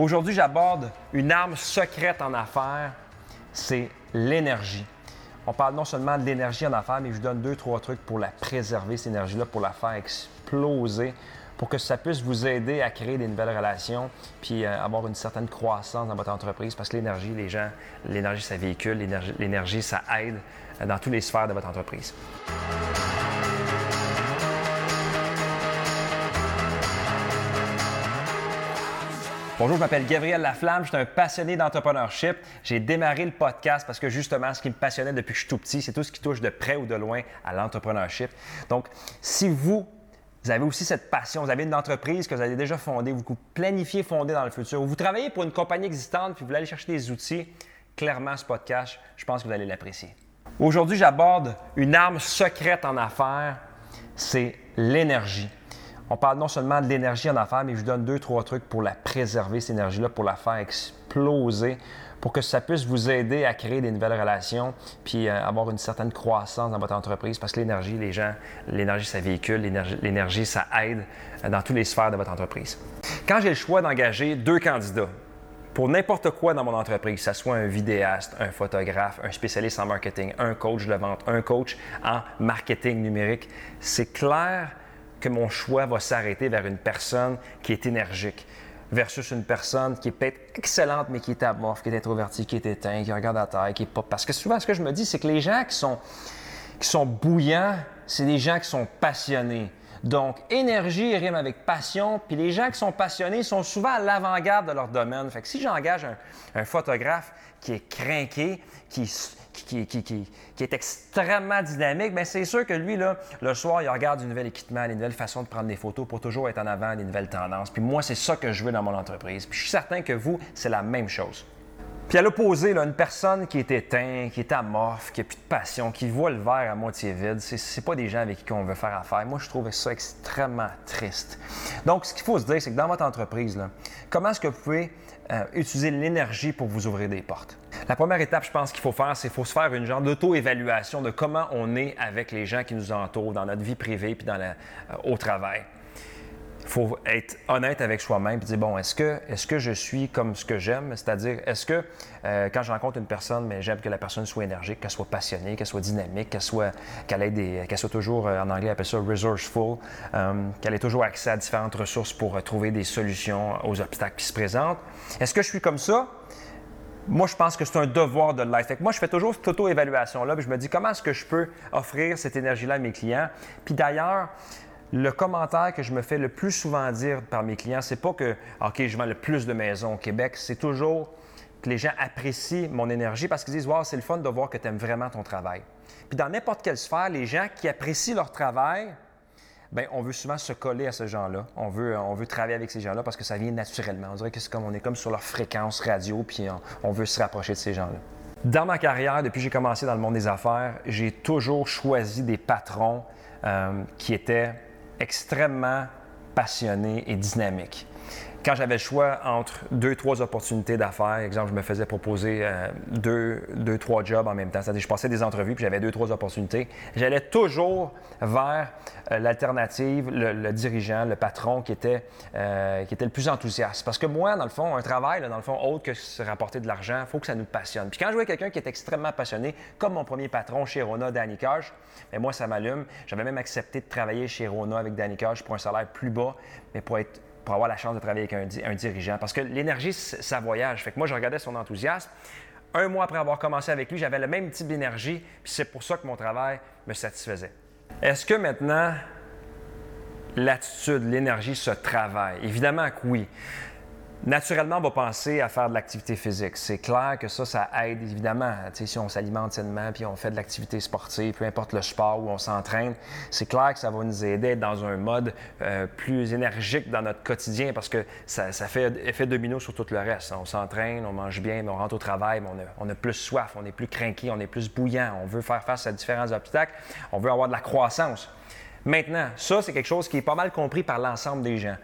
Aujourd'hui, j'aborde une arme secrète en affaires, c'est l'énergie. On parle non seulement de l'énergie en affaires, mais je vous donne deux, trois trucs pour la préserver, cette énergie-là, pour la faire exploser, pour que ça puisse vous aider à créer des nouvelles relations, puis euh, avoir une certaine croissance dans votre entreprise, parce que l'énergie, les gens, l'énergie, ça véhicule, l'énergie, ça aide euh, dans toutes les sphères de votre entreprise. Bonjour, je m'appelle Gabriel Laflamme, je suis un passionné d'entrepreneurship. J'ai démarré le podcast parce que justement, ce qui me passionnait depuis que je suis tout petit, c'est tout ce qui touche de près ou de loin à l'entrepreneurship. Donc, si vous, avez aussi cette passion, vous avez une entreprise que vous avez déjà fondée, vous planifiez fonder dans le futur, ou vous travaillez pour une compagnie existante puis vous aller chercher des outils, clairement, ce podcast, je pense que vous allez l'apprécier. Aujourd'hui, j'aborde une arme secrète en affaires, c'est l'énergie. On parle non seulement de l'énergie en affaires, mais je vous donne deux, trois trucs pour la préserver, cette énergie-là, pour la faire exploser, pour que ça puisse vous aider à créer des nouvelles relations, puis euh, avoir une certaine croissance dans votre entreprise. Parce que l'énergie, les gens, l'énergie, ça véhicule, l'énergie, ça aide euh, dans toutes les sphères de votre entreprise. Quand j'ai le choix d'engager deux candidats, pour n'importe quoi dans mon entreprise, que ce soit un vidéaste, un photographe, un spécialiste en marketing, un coach de vente, un coach en marketing numérique, c'est clair que mon choix va s'arrêter vers une personne qui est énergique versus une personne qui est peut-être excellente, mais qui est amorphe, qui est introvertie, qui est éteinte, qui regarde à terre, qui est pas. Parce que souvent, ce que je me dis, c'est que les gens qui sont, bouillants, c'est des gens qui sont passionnés. Donc, énergie rime avec passion, puis les gens qui sont passionnés sont souvent à l'avant-garde de leur domaine. Fait que si j'engage un, un photographe qui est craqué, qui, qui, est extrêmement dynamique, bien, c'est sûr que lui, là, le soir, il regarde du nouvel équipement, les nouvelles façons de prendre des photos pour toujours être en avant des nouvelles tendances. Puis moi, c'est ça que je veux dans mon entreprise. Puis je suis certain que vous, c'est la même chose. Puis à l'opposé, une personne qui est éteinte, qui est amorphe, qui n'a plus de passion, qui voit le verre à moitié vide, c'est, pas des gens avec qui on veut faire affaire. Moi, je trouve ça extrêmement triste. Donc, ce qu'il faut se dire, c'est que dans votre entreprise, comment est-ce que vous pouvez euh, utiliser l'énergie pour vous ouvrir des portes? La première étape, je pense qu'il faut faire, c'est qu'il faut se faire une genre d'auto-évaluation de comment on est avec les gens qui nous entourent dans notre vie privée puis dans euh, au travail. Il faut être honnête avec soi-même et dire bon, est-ce que, est que je suis comme ce que j'aime? C'est-à-dire, est-ce que euh, quand je rencontre une personne, mais j'aime que la personne soit énergique, qu'elle soit passionnée, qu'elle soit dynamique, qu'elle soit, qu'elle soit toujours, euh, en anglais, on appelle ça resourceful, qu'elle ait toujours accès à différentes ressources pour trouver des solutions aux obstacles qui se présentent. Est-ce que je suis comme ça? Moi, je pense que c'est un devoir de life. moi, je fais toujours cette auto-évaluation-là, puis je me dis comment est-ce que je peux offrir cette énergie-là à mes clients? Puis d'ailleurs, le commentaire que je me fais le plus souvent dire par mes clients, c'est pas que, OK, je vends le plus de maisons au Québec, c'est toujours que les gens apprécient mon énergie parce qu'ils disent, wow, c'est le fun de voir que tu aimes vraiment ton travail. Puis dans n'importe quelle sphère, les gens qui apprécient leur travail, Bien, on veut souvent se coller à ces gens-là. On veut, travailler avec ces gens-là parce que ça vient naturellement. On dirait que c'est comme on est comme sur leur fréquence radio, puis on, veut se rapprocher de ces gens-là. Dans ma carrière, depuis que j'ai commencé dans le monde des affaires, j'ai toujours choisi des patrons euh, qui étaient extrêmement passionnés et dynamiques quand j'avais le choix entre deux, trois opportunités d'affaires, exemple, je me faisais proposer euh, deux, deux, trois jobs en même temps. C'est-à-dire, je passais des entrevues puis j'avais deux, trois opportunités. J'allais toujours vers euh, l'alternative, le, dirigeant, le patron qui était, euh, qui était le plus enthousiaste. Parce que moi, dans le fond, un travail, dans le fond, autre que se rapporter de l'argent, il faut que ça nous passionne. Puis quand je vois quelqu'un qui est extrêmement passionné, comme mon premier patron chez Rona, Danny Cage, mais ben, moi, ça m'allume. J'avais même accepté de travailler chez Rona avec Danny Cage pour un salaire plus bas, mais pour être pour avoir la chance de travailler avec un, dirigeant. Parce que l'énergie, ça voyage. Fait que moi, je regardais son enthousiasme. Un mois après avoir commencé avec lui, j'avais le même type d'énergie, puis c'est pour ça que mon travail me satisfaisait. Est-ce que maintenant, l'attitude, l'énergie se travaille? Évidemment que oui naturellement, on va penser à faire de l'activité physique. C'est clair que ça, ça aide évidemment. si on s'alimente sainement puis on fait de l'activité sportive, peu importe le sport où on s'entraîne, c'est clair que ça va nous aider à être dans un mode euh, plus énergique dans notre quotidien parce que ça, fait effet domino sur tout le reste. On s'entraîne, on mange bien, on rentre au travail, on a, plus soif, on est plus craqué, on est plus bouillant, on veut faire face à différents obstacles, on veut avoir de la croissance. Maintenant, ça, c'est quelque chose qui est pas mal compris par l'ensemble des gens.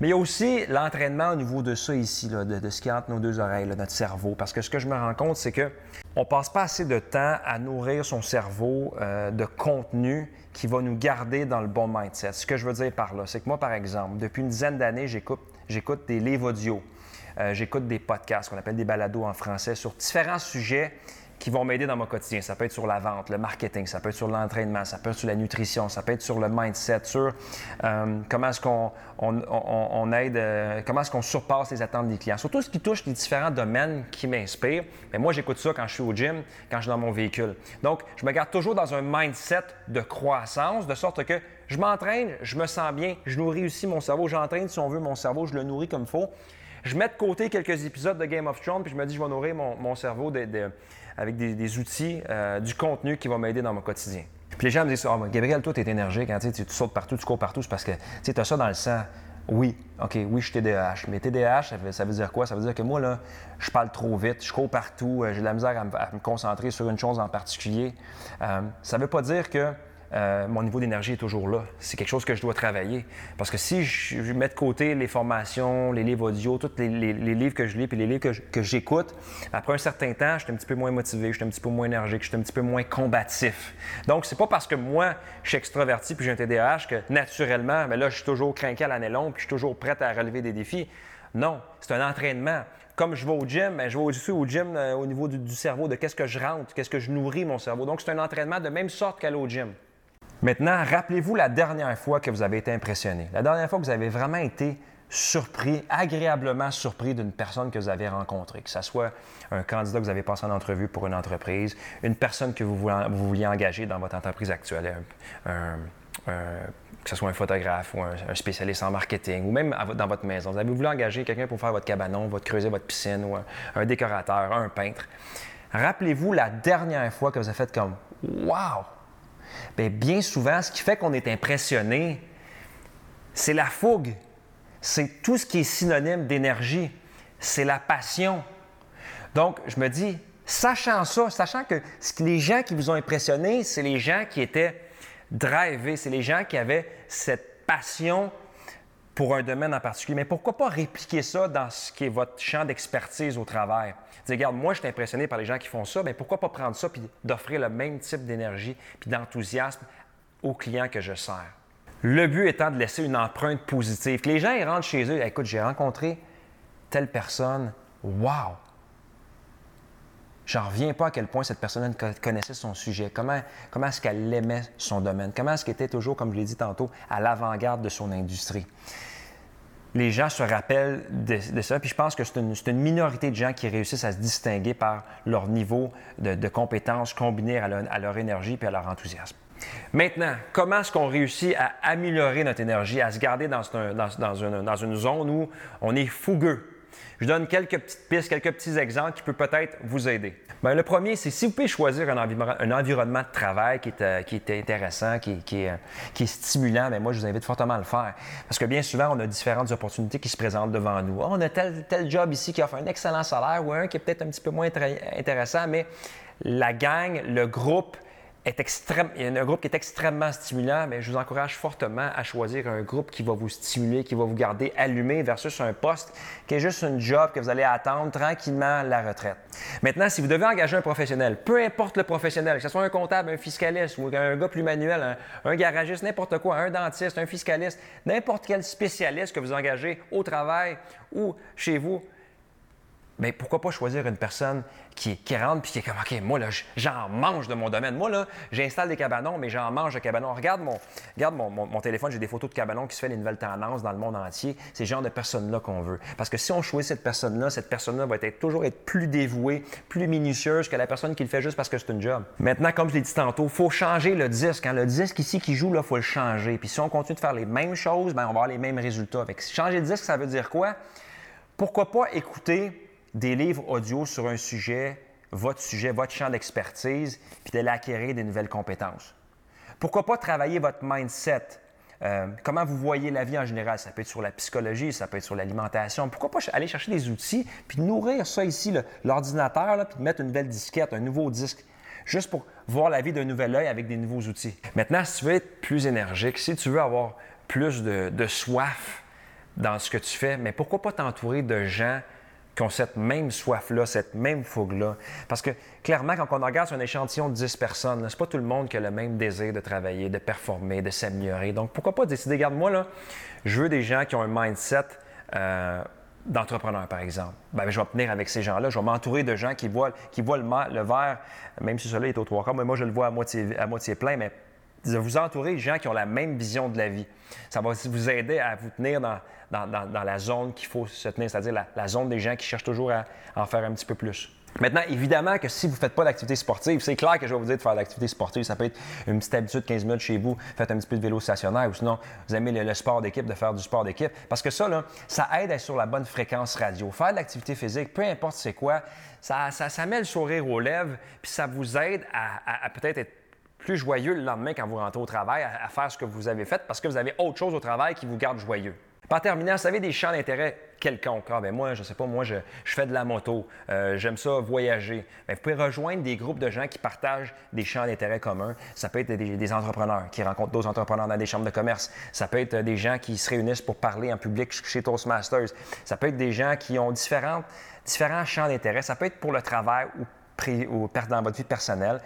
Mais il y a aussi l'entraînement au niveau de ça ici, de, ce qui entre nos deux oreilles, notre cerveau. Parce que ce que je me rends compte, c'est que on passe pas assez de temps à nourrir son cerveau euh, de contenu qui va nous garder dans le bon mindset. Ce que je veux dire par là, c'est que moi, par exemple, depuis une dizaine d'années, j'écoute, j'écoute des livres audio. euh, j'écoute des podcasts qu'on appelle des balados en français sur différents sujets qui vont m'aider dans mon quotidien. Ça peut être sur la vente, le marketing, ça peut être sur l'entraînement, ça peut être sur la nutrition, ça peut être sur le mindset, sur euh, comment est-ce qu'on on, aide, euh, comment est-ce qu'on surpasse les attentes des clients. Surtout ce qui touche les différents domaines qui m'inspirent. Mais moi, j'écoute ça quand je suis au gym, quand je suis dans mon véhicule. Donc, je me garde toujours dans un mindset de croissance, de sorte que je m'entraîne, je me sens bien, je nourris aussi mon cerveau, j'entraîne, si on veut, mon cerveau, je le nourris comme il faut. Je mets de côté quelques épisodes de Game of Thrones, puis je me dis, je vais nourrir mon, cerveau avec des, outils, euh, du contenu qui va m'aider dans mon quotidien. Puis les gens me disent, oh, Gabriel, toi, tu es énergique, hein, tu, sautes partout, tu cours partout, c'est parce que tu as ça dans le sang. Oui, OK, oui, je suis TDAH. Mais TDAH, ça veut, dire quoi? Ça veut dire que moi, là, je parle trop vite, je cours partout, euh, j'ai de la misère à me, concentrer sur une chose en particulier. Euh, ça ne veut pas dire que euh, mon niveau d'énergie est toujours là. C'est quelque chose que je dois travailler. Parce que si je mets de côté les formations, les livres audio, tous les, livres que je lis, puis les livres que j'écoute, après un certain temps, je suis un petit peu moins motivé, je suis un petit peu moins énergique, je suis un petit peu moins combatif. Donc, c'est pas parce que moi, je suis extraverti puis j'ai un TDAH que naturellement, mais ben là, je suis toujours craqué à l'année longue puis je suis toujours prêt à relever des défis. Non, c'est un entraînement. Comme je vais au gym, ben, je vais aussi au gym euh, au niveau du, du cerveau, de qu'est-ce que je rentre, qu'est-ce que je nourris mon cerveau. Donc, c'est un entraînement de même sorte qu'aller au gym. Maintenant, rappelez-vous la dernière fois que vous avez été impressionné, la dernière fois que vous avez vraiment été surpris, agréablement surpris d'une personne que vous avez rencontrée, que ce soit un candidat que vous avez passé en entrevue pour une entreprise, une personne que vous, vouliez engager dans votre entreprise actuelle, que ce soit un photographe ou un, spécialiste en marketing, ou même dans votre maison. Vous avez voulu engager quelqu'un pour faire votre cabanon, votre creuser votre piscine, ou un, un décorateur, un peintre. Rappelez-vous la dernière fois que vous avez fait comme Wow! Bien, bien souvent, ce qui fait qu'on est impressionné, c'est la fougue. C'est tout ce qui est synonyme d'énergie. C'est la passion. Donc, je me dis, sachant ça, sachant que les gens qui vous ont impressionné, c'est les gens qui étaient drivés, c'est les gens qui avaient cette passion pour un domaine en particulier. Mais pourquoi pas répliquer ça dans ce qui est votre champ d'expertise au travail? Dire, regarde, moi, je suis impressionné par les gens qui font ça, mais pourquoi pas prendre ça et d'offrir le même type d'énergie puis d'enthousiasme aux clients que je sers? Le but étant de laisser une empreinte positive. Que les gens ils rentrent chez eux, écoute, j'ai rencontré telle personne, wow! J'en reviens pas à quel point cette personne connaissait son sujet, comment, comment est-ce qu'elle aimait son domaine, comment est-ce qu'elle était toujours, comme je l'ai dit tantôt, à l'avant-garde de son industrie? Les gens se rappellent de, ça. Puis je pense que c'est une, minorité de gens qui réussissent à se distinguer par leur niveau de, compétences combiné à leur, énergie et à leur enthousiasme. Maintenant, comment est-ce qu'on réussit à améliorer notre énergie, à se garder dans une zone où on est fougueux, je donne quelques petites pistes, quelques petits exemples qui peuvent peut-être vous aider. Bien, le premier, c'est si vous pouvez choisir un, environnement de travail qui est, euh, intéressant, qui, est, euh, qui, est, stimulant, mais ben, moi, je vous invite fortement à le faire. Parce que bien souvent, on a différentes opportunités qui se présentent devant nous. Ah, on a tel, tel job ici qui offre un excellent salaire ou un qui est peut-être un petit peu moins intéressant, mais la gang, le groupe, extrême, il y a un groupe qui est extrêmement stimulant, mais je vous encourage fortement à choisir un groupe qui va vous stimuler, qui va vous garder allumé versus un poste qui est juste un job que vous allez attendre tranquillement la retraite. Maintenant, si vous devez engager un professionnel, peu importe le professionnel, que ce soit un comptable, un fiscaliste ou un gars plus manuel, un garagiste, n'importe quoi, un dentiste, un fiscaliste, n'importe quel spécialiste que vous engagez au travail ou chez vous, mais pourquoi pas choisir une personne qui, qui rentre puis qui est comme, OK, moi, là, j'en mange de mon domaine. Moi, là, j'installe des cabanons, mais j'en mange de cabanons. Regarde mon, regarde mon, téléphone, j'ai des photos de cabanons qui se fait les nouvelles tendances dans le monde entier. C'est ce genre de personne-là qu'on veut. Parce que si on choisit cette personne-là, cette personne-là va toujours être plus dévouée, plus minutieuse que la personne qui le fait juste parce que c'est un job. Maintenant, comme je l'ai dit tantôt, il faut changer le disque. Quand Le disque ici qui joue, il faut le changer. Puis si on continue de faire les mêmes choses, bien, on va avoir les mêmes résultats. Avec changer de disque, ça veut dire quoi? Pourquoi pas écouter des livres audio sur un sujet, votre sujet, votre champ d'expertise, puis d'aller acquérir des nouvelles compétences. Pourquoi pas travailler votre mindset? Euh, comment vous voyez la vie en général? Ça peut être sur la psychologie, ça peut être sur l'alimentation. Pourquoi pas aller chercher des outils, puis nourrir ça ici, l'ordinateur, puis mettre une nouvelle disquette, un nouveau disque, juste pour voir la vie d'un nouvel œil avec des nouveaux outils. Maintenant, si tu veux être plus énergique, si tu veux avoir plus de, de soif dans ce que tu fais, mais pourquoi pas t'entourer de gens qui ont cette même soif-là, cette même fougue-là. Parce que clairement, quand on regarde sur un échantillon de 10 personnes, c'est pas tout le monde qui a le même désir de travailler, de performer, de s'améliorer. Donc pourquoi pas décider, regarde, moi, là, je veux des gens qui ont un mindset euh, d'entrepreneurs, par exemple. Ben, je vais tenir avec ces gens-là. Je vais m'entourer de gens qui voient, le, verre, même si celui-là est au trois quarts, mais moi, je le vois à moitié, à moitié plein, mais de vous entourer de gens qui ont la même vision de la vie. Ça va vous aider à vous tenir dans, dans, la zone qu'il faut se tenir, c'est-à-dire la, zone des gens qui cherchent toujours à, en faire un petit peu plus. Maintenant, évidemment que si vous ne faites pas d'activité sportive, c'est clair que je vais vous dire de faire de l'activité sportive. Ça peut être une petite habitude 15 minutes chez vous, faites un petit peu de vélo stationnaire ou sinon vous aimez le, sport d'équipe, de faire du sport d'équipe. Parce que ça, là, ça aide à être sur la bonne fréquence radio. Faire de l'activité physique, peu importe c'est quoi, ça, ça, met le sourire aux lèvres, puis ça vous aide à, peut-être être plus joyeux le lendemain quand vous rentrez au travail, à, faire ce que vous avez fait parce que vous avez autre chose au travail qui vous garde joyeux. Par terminant, vous avez des champs d'intérêt quelconques. Ah, ben moi, je sais pas, moi, je, fais de la moto, euh, j'aime ça voyager. Ben, vous pouvez rejoindre des groupes de gens qui partagent des champs d'intérêt communs. Ça peut être des, entrepreneurs qui rencontrent d'autres entrepreneurs dans des chambres de commerce. Ça peut être des gens qui se réunissent pour parler en public chez Toastmasters. Ça peut être des gens qui ont différents, différents champs d'intérêt. Ça peut être pour le travail ou, ou dans votre vie personnelle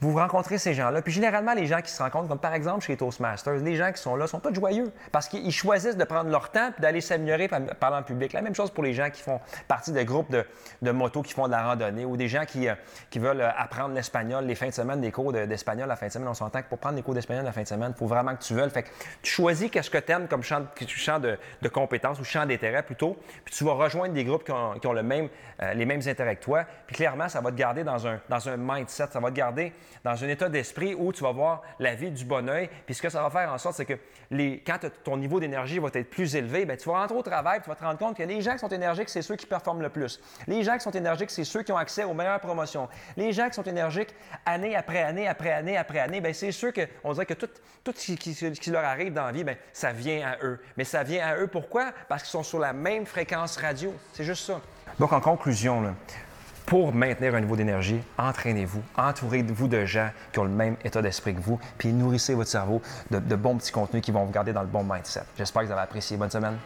vous rencontrez ces gens-là. Puis généralement, les gens qui se rencontrent, comme par exemple chez Toastmasters, les gens qui sont là sont tous joyeux parce qu'ils choisissent de prendre leur temps et d'aller s'améliorer par en public. La même chose pour les gens qui font partie de groupes de, de motos qui font de la randonnée ou des gens qui, euh, qui veulent euh, apprendre l'espagnol les fins de semaine, des cours d'espagnol la fin de semaine. On s'entend que pour prendre des cours d'espagnol la fin de semaine, il faut vraiment que tu veuilles. Fait que tu choisis qu'est-ce que tu aimes comme champ, de, compétences ou champ d'intérêt plutôt, puis tu vas rejoindre des groupes qui ont, qui ont euh, les mêmes intérêts que toi. Puis clairement, ça va te garder dans un, dans un mindset, ça va te garder dans un état d'esprit où tu vas voir la vie du bon oeil. Puis ce que ça va faire en sorte, c'est que les, quand ton niveau d'énergie va être plus élevé, bien, tu vas rentrer au travail, tu vas te rendre compte que les gens qui sont énergiques, c'est ceux qui performent le plus. Les gens qui sont énergiques, c'est ceux qui ont accès aux meilleures promotions. Les gens qui sont énergiques année après année, après année, après année, bien, c'est ceux que, on dirait que tout, tout ce qui, leur arrive dans la vie, bien, ça vient à eux. Mais ça vient à eux pourquoi? Parce qu'ils sont sur la même fréquence radio. C'est juste ça. Donc, en conclusion, là, pour maintenir un niveau d'énergie, entraînez-vous, entourez-vous de gens qui ont le même état d'esprit que vous, puis nourrissez votre cerveau de, bons petits contenus qui vont vous garder dans le bon mindset. J'espère que vous avez apprécié. Bonne semaine.